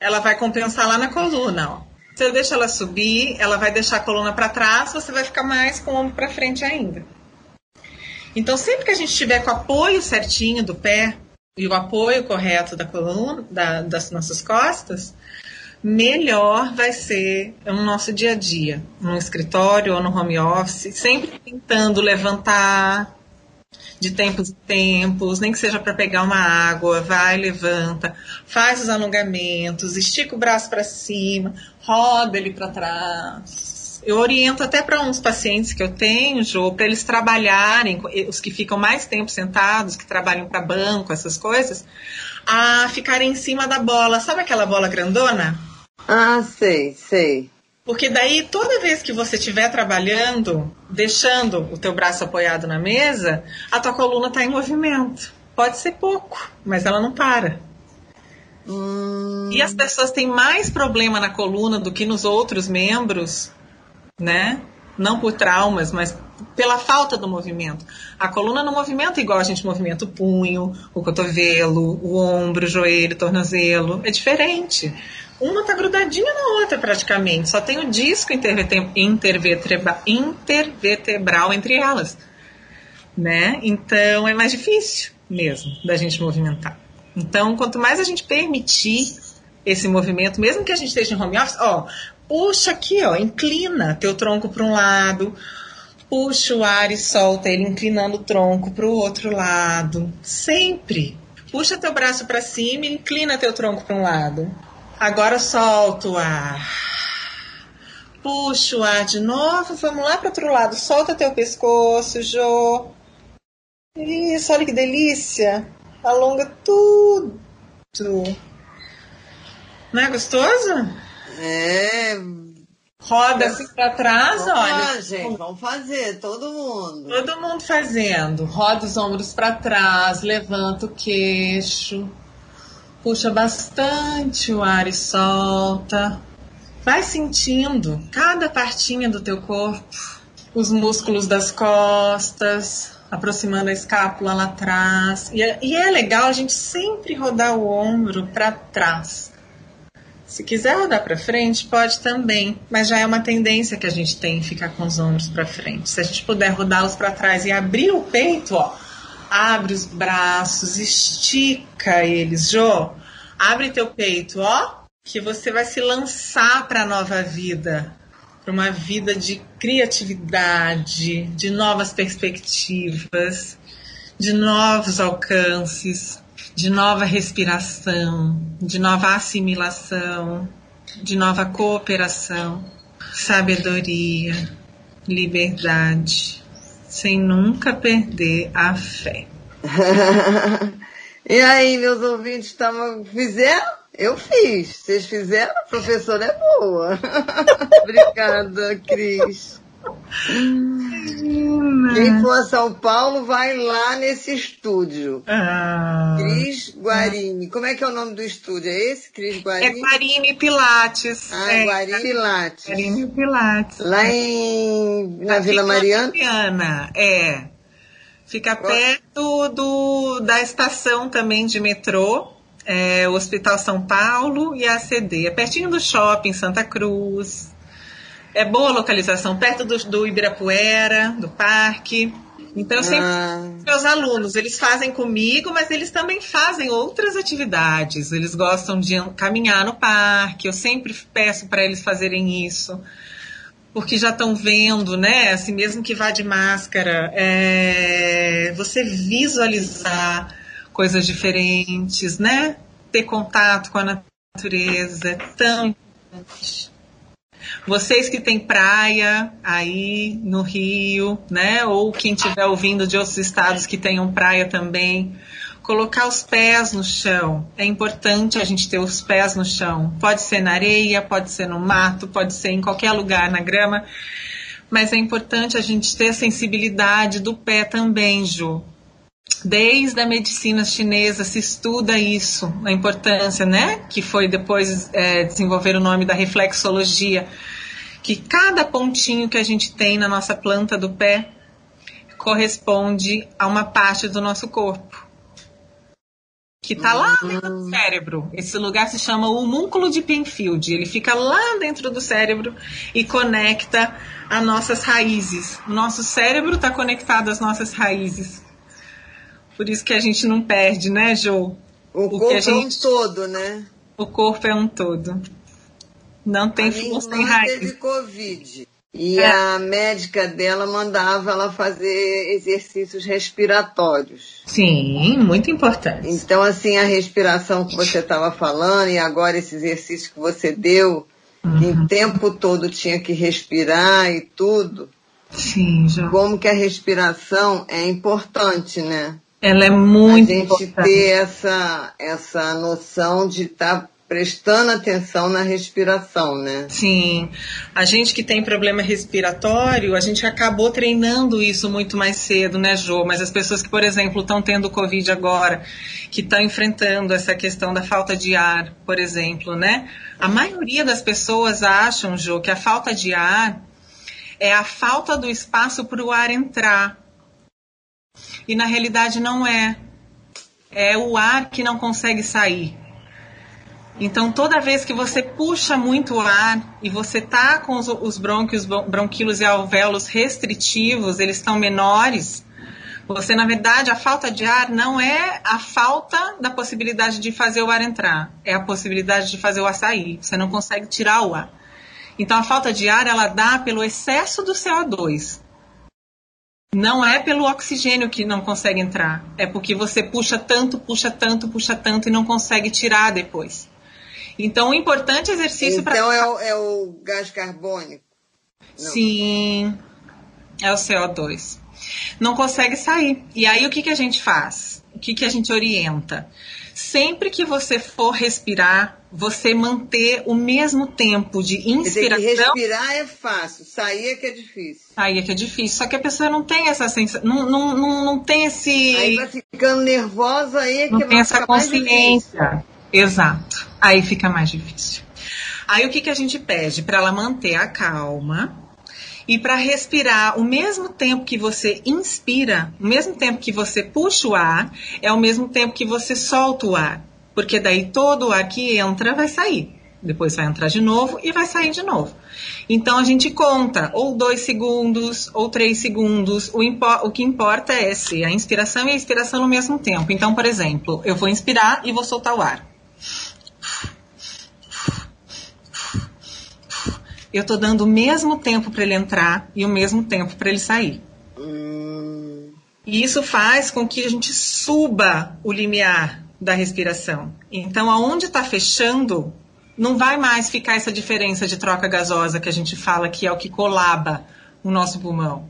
ela vai compensar lá na coluna, ó. Se eu deixar ela subir, ela vai deixar a coluna para trás, você vai ficar mais com o ombro para frente ainda. Então, sempre que a gente estiver com o apoio certinho do pé e o apoio correto da coluna, da, das nossas costas, melhor vai ser o nosso dia a dia, no escritório ou no home office, sempre tentando levantar de tempos em tempos, nem que seja para pegar uma água, vai, levanta, faz os alongamentos, estica o braço para cima, roda ele para trás eu oriento até para uns pacientes que eu tenho, Jô, para eles trabalharem, os que ficam mais tempo sentados, que trabalham para banco, essas coisas, a ficarem em cima da bola. Sabe aquela bola grandona? Ah, sei, sei. Porque daí, toda vez que você estiver trabalhando, deixando o teu braço apoiado na mesa, a tua coluna está em movimento. Pode ser pouco, mas ela não para. Hum... E as pessoas têm mais problema na coluna do que nos outros membros né? Não por traumas, mas pela falta do movimento. A coluna não movimenta igual a gente movimenta o punho, o cotovelo, o ombro, o joelho, o tornozelo. É diferente. Uma está grudadinha na outra praticamente. Só tem o disco intervertebral, intervertebral entre elas. Né? Então é mais difícil mesmo da gente movimentar. Então, quanto mais a gente permitir esse movimento, mesmo que a gente esteja em home office, ó, puxa aqui, ó, inclina teu tronco para um lado, puxa o ar e solta ele inclinando o tronco para o outro lado, sempre. Puxa teu braço para cima e inclina teu tronco para um lado. Agora solta o ar. Puxa o ar de novo, vamos lá para outro lado. Solta teu pescoço, Jô. Isso, olha que delícia. Alonga tudo. Não é gostoso? É. Roda assim pra trás, vamos olha. Lá, gente, vamos fazer, todo mundo. Todo mundo fazendo. Roda os ombros para trás, levanta o queixo. Puxa bastante o ar e solta. Vai sentindo cada partinha do teu corpo. Os músculos das costas, aproximando a escápula lá atrás. E é, e é legal a gente sempre rodar o ombro para trás se quiser rodar para frente, pode também, mas já é uma tendência que a gente tem ficar com os ombros para frente. Se a gente puder rodá-los para trás e abrir o peito, ó, abre os braços, estica eles, Jô. Abre teu peito, ó, que você vai se lançar para a nova vida, para uma vida de criatividade, de novas perspectivas, de novos alcances de nova respiração, de nova assimilação, de nova cooperação, sabedoria, liberdade, sem nunca perder a fé. e aí, meus ouvintes, tavam, fizeram? Eu fiz. Vocês fizeram? A professora é boa. Obrigada, Cris. Quem for a São Paulo, vai lá nesse estúdio. Ah, Cris Guarini. Como é que é o nome do estúdio? É esse, Cris Guarini? É Guarini Pilates. Ah, é, Guarini Pilates. Guarini Pilates. Lá em, na, na Vila Mariana? Mariana, é. Fica perto do, da estação também de metrô. É, o Hospital São Paulo e a ACD. É pertinho do shopping Santa Cruz. É boa localização, perto do, do Ibirapuera, do parque. Então, eu sempre ah. meus alunos, eles fazem comigo, mas eles também fazem outras atividades. Eles gostam de caminhar no parque. Eu sempre peço para eles fazerem isso, porque já estão vendo, né? Assim mesmo que vá de máscara, é, você visualizar coisas diferentes, né? Ter contato com a natureza é tão importante. Vocês que têm praia aí no Rio, né? Ou quem estiver ouvindo de outros estados que tenham praia também, colocar os pés no chão. É importante a gente ter os pés no chão. Pode ser na areia, pode ser no mato, pode ser em qualquer lugar, na grama. mas é importante a gente ter a sensibilidade do pé também, Ju. Desde a medicina chinesa se estuda isso, a importância, né? Que foi depois é, desenvolver o nome da reflexologia, que cada pontinho que a gente tem na nossa planta do pé corresponde a uma parte do nosso corpo que está lá dentro do cérebro. Esse lugar se chama homúnculo de Penfield. Ele fica lá dentro do cérebro e conecta as nossas raízes. O nosso cérebro está conectado às nossas raízes. Por isso que a gente não perde, né, Jo? O, o corpo gente... é um todo, né? O corpo é um todo. Não tem força sem raiz. teve Covid. E é. a médica dela mandava ela fazer exercícios respiratórios. Sim, muito importante. Então, assim, a respiração que você estava falando e agora esse exercício que você deu, uhum. que o tempo todo tinha que respirar e tudo. Sim, já. Como que a respiração é importante, né? Ela é muito A gente importante. ter essa, essa noção de estar tá prestando atenção na respiração, né? Sim. A gente que tem problema respiratório, a gente acabou treinando isso muito mais cedo, né, Jô? Mas as pessoas que, por exemplo, estão tendo Covid agora, que estão enfrentando essa questão da falta de ar, por exemplo, né? A maioria das pessoas acham, Jô, que a falta de ar é a falta do espaço para o ar entrar. E na realidade não é. É o ar que não consegue sair. Então, toda vez que você puxa muito o ar e você tá com os, os brônquios, bronquilos e alvéolos restritivos, eles estão menores, você, na verdade, a falta de ar não é a falta da possibilidade de fazer o ar entrar, é a possibilidade de fazer o ar sair. Você não consegue tirar o ar. Então, a falta de ar, ela dá pelo excesso do CO2. Não é pelo oxigênio que não consegue entrar, é porque você puxa tanto, puxa tanto, puxa tanto e não consegue tirar depois. Então, o importante exercício para. Então, é, o, é o gás carbônico? Não. Sim, é o CO2. Não consegue sair. E aí, o que, que a gente faz? O que, que a gente orienta? Sempre que você for respirar, você manter o mesmo tempo de inspiração. Dizer, respirar é fácil, sair é que é difícil. Sair é que é difícil. Só que a pessoa não tem essa sensação, não, não, não, não tem esse. Aí vai ficando nervosa aí é que não vai tem essa consciência. Exato. Aí fica mais difícil. Aí o que, que a gente pede? Para ela manter a calma e para respirar o mesmo tempo que você inspira, o mesmo tempo que você puxa o ar, é o mesmo tempo que você solta o ar. Porque daí todo o ar que entra vai sair. Depois vai entrar de novo e vai sair de novo. Então a gente conta ou dois segundos ou três segundos. O, o, que importa é se a inspiração e a expiração no mesmo tempo. Então, por exemplo, eu vou inspirar e vou soltar o ar. Eu estou dando o mesmo tempo para ele entrar e o mesmo tempo para ele sair. Hum. E isso faz com que a gente suba o limiar da respiração. Então, aonde está fechando, não vai mais ficar essa diferença de troca gasosa que a gente fala que é o que colaba o nosso pulmão.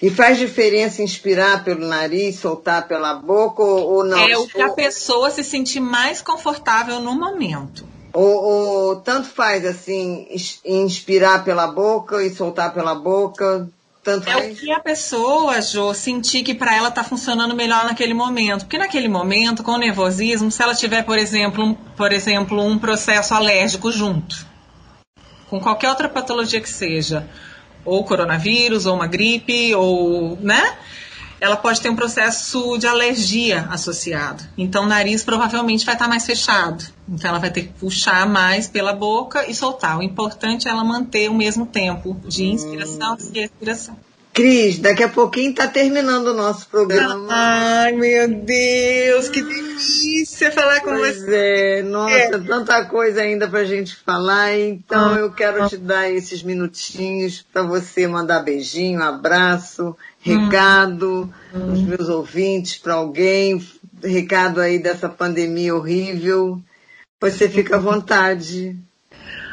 E faz diferença inspirar pelo nariz, soltar pela boca ou, não? É o que a pessoa se sentir mais confortável no momento. Ou, ou, tanto faz assim, inspirar pela boca e soltar pela boca? Tanto é faz? o que a pessoa, Jo, sentir que para ela está funcionando melhor naquele momento. Porque naquele momento, com o nervosismo, se ela tiver, por exemplo, um, por exemplo, um processo alérgico junto, com qualquer outra patologia que seja, ou coronavírus, ou uma gripe, ou, né? Ela pode ter um processo de alergia associado. Então, o nariz provavelmente vai estar mais fechado. Então, ela vai ter que puxar mais pela boca e soltar. O importante é ela manter o mesmo tempo de inspiração e expiração. Cris, daqui a pouquinho está terminando o nosso programa. Ai, meu Deus, que delícia falar com pois você. É, nossa, é. tanta coisa ainda para a gente falar. Então, ah, eu quero ah. te dar esses minutinhos para você mandar beijinho, abraço, recado hum. os meus ouvintes, para alguém, recado aí dessa pandemia horrível. Você fica à vontade.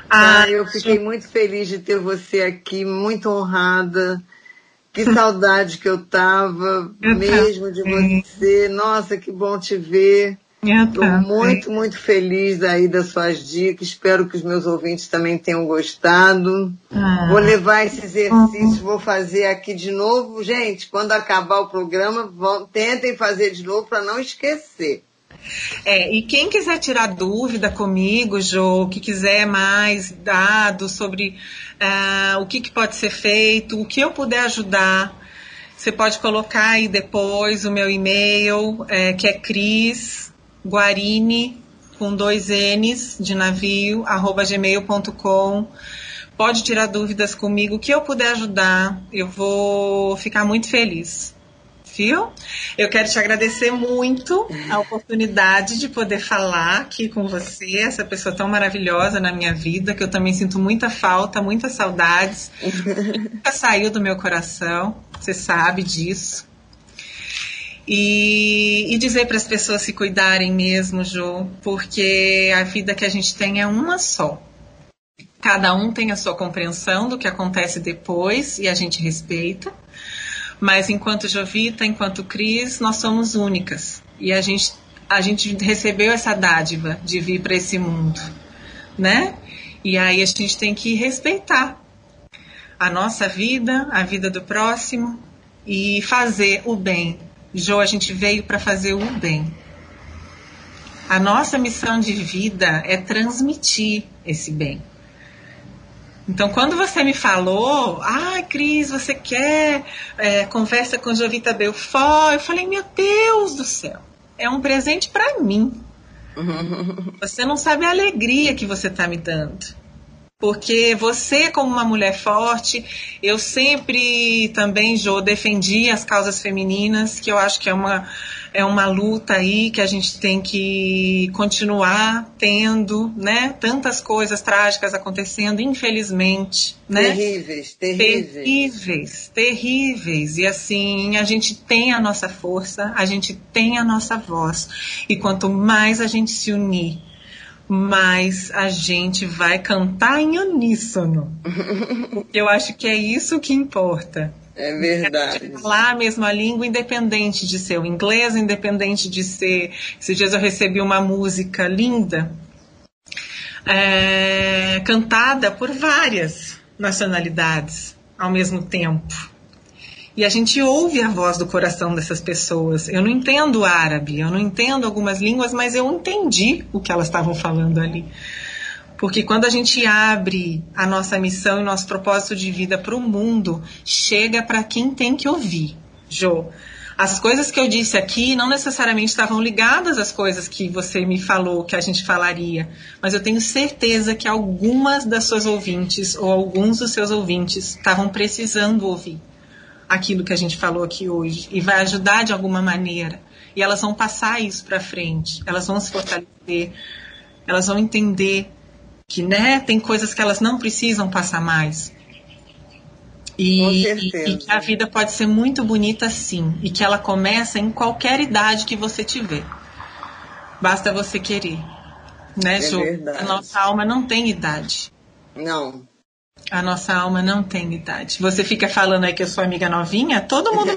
Ah, ah eu fiquei muito feliz de ter você aqui, muito honrada. Que saudade que eu tava, eu mesmo de você. Nossa, que bom te ver. Estou muito, muito feliz aí das suas dicas. Espero que os meus ouvintes também tenham gostado. Ah. Vou levar esse exercício, vou fazer aqui de novo. Gente, quando acabar o programa, vão, tentem fazer de novo para não esquecer. É, e quem quiser tirar dúvida comigo, Jo, que quiser mais dados sobre uh, o que, que pode ser feito, o que eu puder ajudar, você pode colocar aí depois o meu e-mail, é, que é Cris Guarini, com dois N's de navio, arroba gmail.com. Pode tirar dúvidas comigo, o que eu puder ajudar, eu vou ficar muito feliz. Eu quero te agradecer muito a oportunidade de poder falar aqui com você, essa pessoa tão maravilhosa na minha vida, que eu também sinto muita falta, muitas saudades. Nunca saiu do meu coração, você sabe disso. E, e dizer para as pessoas se cuidarem mesmo, Jo, porque a vida que a gente tem é uma só. Cada um tem a sua compreensão do que acontece depois e a gente respeita. Mas enquanto Jovita, enquanto Cris, nós somos únicas. E a gente, a gente recebeu essa dádiva de vir para esse mundo, né? E aí a gente tem que respeitar a nossa vida, a vida do próximo e fazer o bem Jo, a gente veio para fazer o bem. A nossa missão de vida é transmitir esse bem. Então, quando você me falou, ah, Cris, você quer é, conversa com Jovita Belfort? Eu falei, meu Deus do céu, é um presente para mim. Você não sabe a alegria que você está me dando. Porque você, como uma mulher forte, eu sempre também, Jo, defendi as causas femininas, que eu acho que é uma, é uma luta aí que a gente tem que continuar tendo, né? Tantas coisas trágicas acontecendo, infelizmente, né? Terríveis, terríveis. Terríveis, terríveis. E assim, a gente tem a nossa força, a gente tem a nossa voz. E quanto mais a gente se unir, mas a gente vai cantar em uníssono. Eu acho que é isso que importa. É verdade. Falar a mesma língua, independente de ser o inglês, independente de ser. Esses dias eu recebi uma música linda, é, cantada por várias nacionalidades ao mesmo tempo. E a gente ouve a voz do coração dessas pessoas. Eu não entendo árabe, eu não entendo algumas línguas, mas eu entendi o que elas estavam falando ali. Porque quando a gente abre a nossa missão e nosso propósito de vida para o mundo, chega para quem tem que ouvir. Jo, as coisas que eu disse aqui não necessariamente estavam ligadas às coisas que você me falou que a gente falaria, mas eu tenho certeza que algumas das suas ouvintes ou alguns dos seus ouvintes estavam precisando ouvir aquilo que a gente falou aqui hoje e vai ajudar de alguma maneira. E elas vão passar isso para frente, elas vão se fortalecer, elas vão entender que né, tem coisas que elas não precisam passar mais. E, e, que a vida pode ser muito bonita sim, e que ela começa em qualquer idade que você tiver. Basta você querer. Né, é A nossa alma não tem idade. Não. A nossa alma não tem idade. Você fica falando aí que eu sou amiga novinha, todo mundo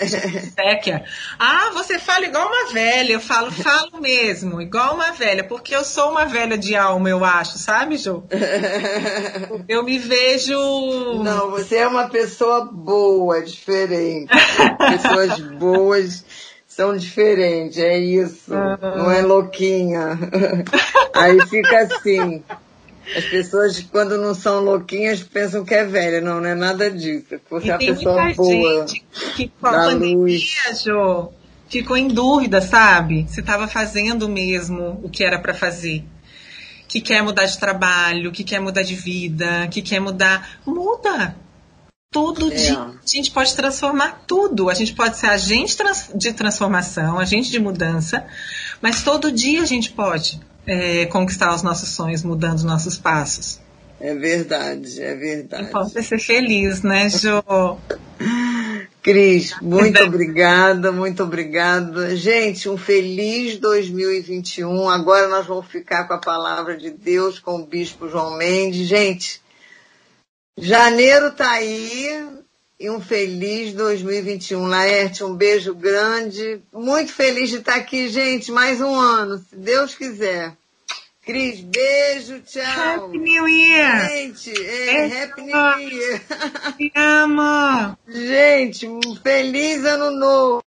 seca. Ah, você fala igual uma velha. Eu falo, falo mesmo, igual uma velha, porque eu sou uma velha de alma, eu acho, sabe, Ju? Eu me vejo. Não, você é uma pessoa boa, diferente. Pessoas boas são diferentes, é isso. Não é louquinha. Aí fica assim. As pessoas, quando não são louquinhas, pensam que é velha. Não, não é nada disso. Você é uma pessoa boa. Gente que com a pandemia, Jo, ficou em dúvida, sabe? Se estava fazendo mesmo o que era para fazer. Que quer mudar de trabalho, que quer mudar de vida, que quer mudar. Muda! Todo é. dia a gente pode transformar tudo. A gente pode ser agente de transformação, agente de mudança, mas todo dia a gente pode é, conquistar os nossos sonhos, mudando os nossos passos. É verdade, é verdade. Pode ser feliz, né, Jo? Cris, muito obrigada, muito obrigada. Gente, um feliz 2021. Agora nós vamos ficar com a palavra de Deus com o Bispo João Mendes. Gente, janeiro tá aí, e um feliz 2021. Laerte, um beijo grande. Muito feliz de estar aqui, gente. Mais um ano, se Deus quiser. Cris, beijo, tchau. Happy New Year! Gente, é, Happy New Year. Te amo! Gente, um feliz ano novo.